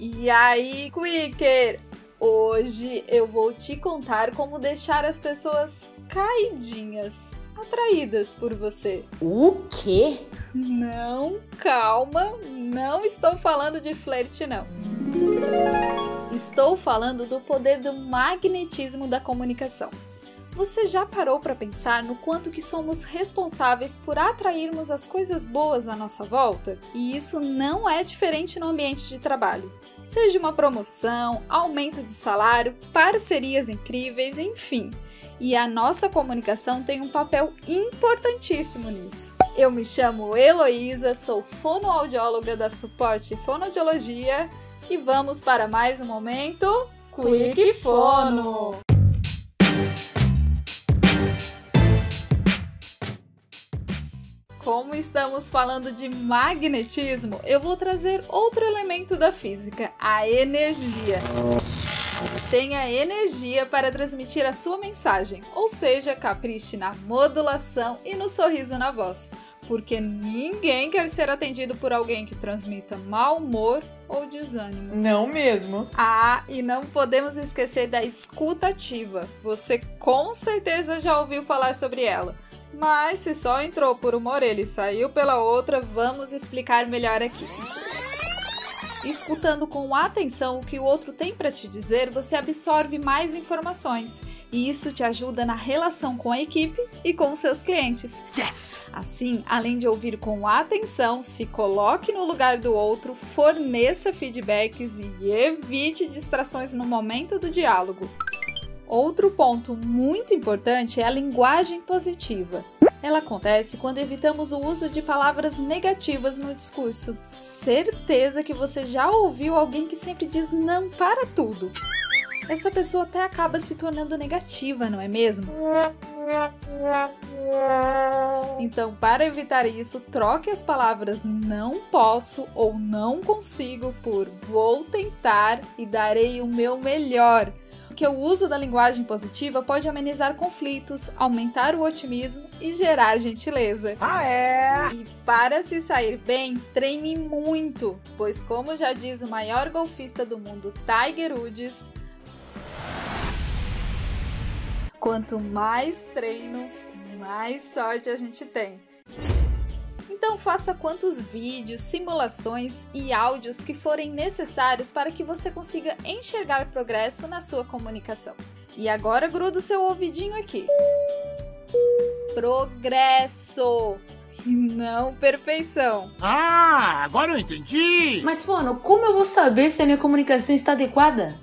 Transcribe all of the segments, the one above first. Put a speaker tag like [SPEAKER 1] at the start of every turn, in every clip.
[SPEAKER 1] E aí, Quicker? Hoje eu vou te contar como deixar as pessoas caidinhas, atraídas por você.
[SPEAKER 2] O quê?
[SPEAKER 1] Não, calma, não estou falando de flerte, não. Estou falando do poder do magnetismo da comunicação. Você já parou para pensar no quanto que somos responsáveis por atrairmos as coisas boas à nossa volta? E isso não é diferente no ambiente de trabalho. Seja uma promoção, aumento de salário, parcerias incríveis, enfim. E a nossa comunicação tem um papel importantíssimo nisso. Eu me chamo Heloísa, sou fonoaudióloga da Suporte Fonoaudiologia e vamos para mais um momento Quick Fono. Como estamos falando de magnetismo, eu vou trazer outro elemento da física, a energia. Tenha energia para transmitir a sua mensagem, ou seja, capriche na modulação e no sorriso na voz, porque ninguém quer ser atendido por alguém que transmita mau humor ou desânimo.
[SPEAKER 2] Não mesmo.
[SPEAKER 1] Ah, e não podemos esquecer da escuta ativa. Você com certeza já ouviu falar sobre ela. Mas se só entrou por uma orelha e saiu pela outra, vamos explicar melhor aqui. Escutando com atenção o que o outro tem para te dizer, você absorve mais informações e isso te ajuda na relação com a equipe e com seus clientes.
[SPEAKER 2] Yes!
[SPEAKER 1] Assim, além de ouvir com atenção, se coloque no lugar do outro, forneça feedbacks e evite distrações no momento do diálogo. Outro ponto muito importante é a linguagem positiva. Ela acontece quando evitamos o uso de palavras negativas no discurso. Certeza que você já ouviu alguém que sempre diz não para tudo. Essa pessoa até acaba se tornando negativa, não é mesmo? Então, para evitar isso, troque as palavras não posso ou não consigo por vou tentar e darei o meu melhor porque o uso da linguagem positiva pode amenizar conflitos, aumentar o otimismo e gerar gentileza.
[SPEAKER 2] Ah, é?
[SPEAKER 1] E para se sair bem, treine muito, pois, como já diz o maior golfista do mundo, Tiger Woods, quanto mais treino, mais sorte a gente tem. Então faça quantos vídeos, simulações e áudios que forem necessários para que você consiga enxergar progresso na sua comunicação. E agora gruda o seu ouvidinho aqui. Progresso! E não perfeição.
[SPEAKER 3] Ah, agora eu entendi!
[SPEAKER 2] Mas, Fono, como eu vou saber se a minha comunicação está adequada?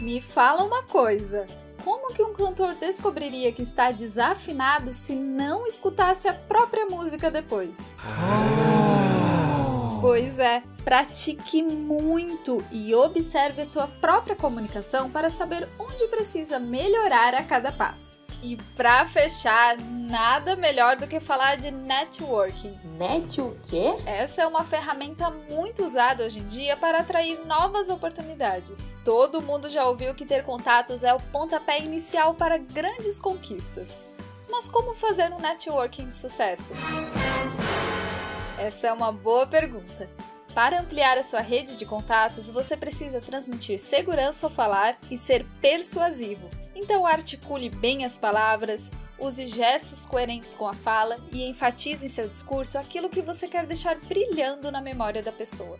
[SPEAKER 1] Me fala uma coisa. Como que um cantor descobriria que está desafinado se não escutasse a própria música depois? Oh. Pois é, pratique muito e observe a sua própria comunicação para saber onde precisa melhorar a cada passo. E para fechar, nada melhor do que falar de networking.
[SPEAKER 2] Net o quê?
[SPEAKER 1] Essa é uma ferramenta muito usada hoje em dia para atrair novas oportunidades. Todo mundo já ouviu que ter contatos é o pontapé inicial para grandes conquistas. Mas como fazer um networking de sucesso? Essa é uma boa pergunta. Para ampliar a sua rede de contatos, você precisa transmitir segurança ao falar e ser persuasivo. Então articule bem as palavras, use gestos coerentes com a fala e enfatize em seu discurso aquilo que você quer deixar brilhando na memória da pessoa.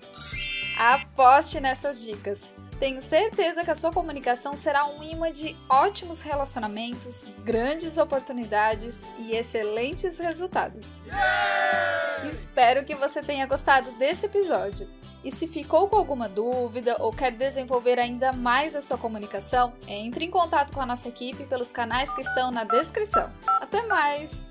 [SPEAKER 1] Aposte nessas dicas! Tenho certeza que a sua comunicação será um imã de ótimos relacionamentos, grandes oportunidades e excelentes resultados. Espero que você tenha gostado desse episódio. E se ficou com alguma dúvida ou quer desenvolver ainda mais a sua comunicação, entre em contato com a nossa equipe pelos canais que estão na descrição. Até mais!